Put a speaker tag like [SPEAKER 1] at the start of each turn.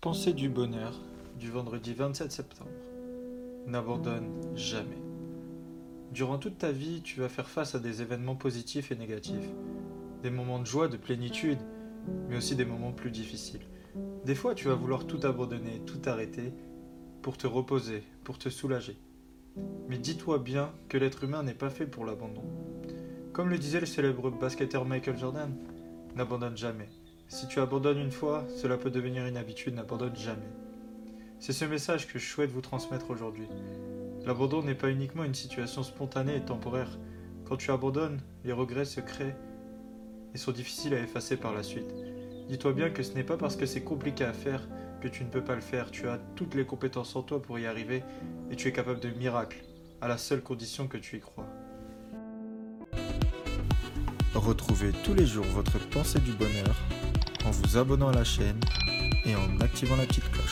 [SPEAKER 1] Pensée du bonheur du vendredi 27 septembre. N'abandonne jamais. Durant toute ta vie, tu vas faire face à des événements positifs et négatifs. Des moments de joie, de plénitude, mais aussi des moments plus difficiles. Des fois, tu vas vouloir tout abandonner, tout arrêter, pour te reposer, pour te soulager. Mais dis-toi bien que l'être humain n'est pas fait pour l'abandon. Comme le disait le célèbre basketteur Michael Jordan, n'abandonne jamais. Si tu abandonnes une fois, cela peut devenir une habitude, n'abandonne jamais. C'est ce message que je souhaite vous transmettre aujourd'hui. L'abandon n'est pas uniquement une situation spontanée et temporaire. Quand tu abandonnes, les regrets se créent et sont difficiles à effacer par la suite. Dis-toi bien que ce n'est pas parce que c'est compliqué à faire que tu ne peux pas le faire. Tu as toutes les compétences en toi pour y arriver et tu es capable de miracles, à la seule condition que tu y crois.
[SPEAKER 2] Retrouvez tous les jours votre pensée du bonheur en vous abonnant à la chaîne et en activant la petite cloche.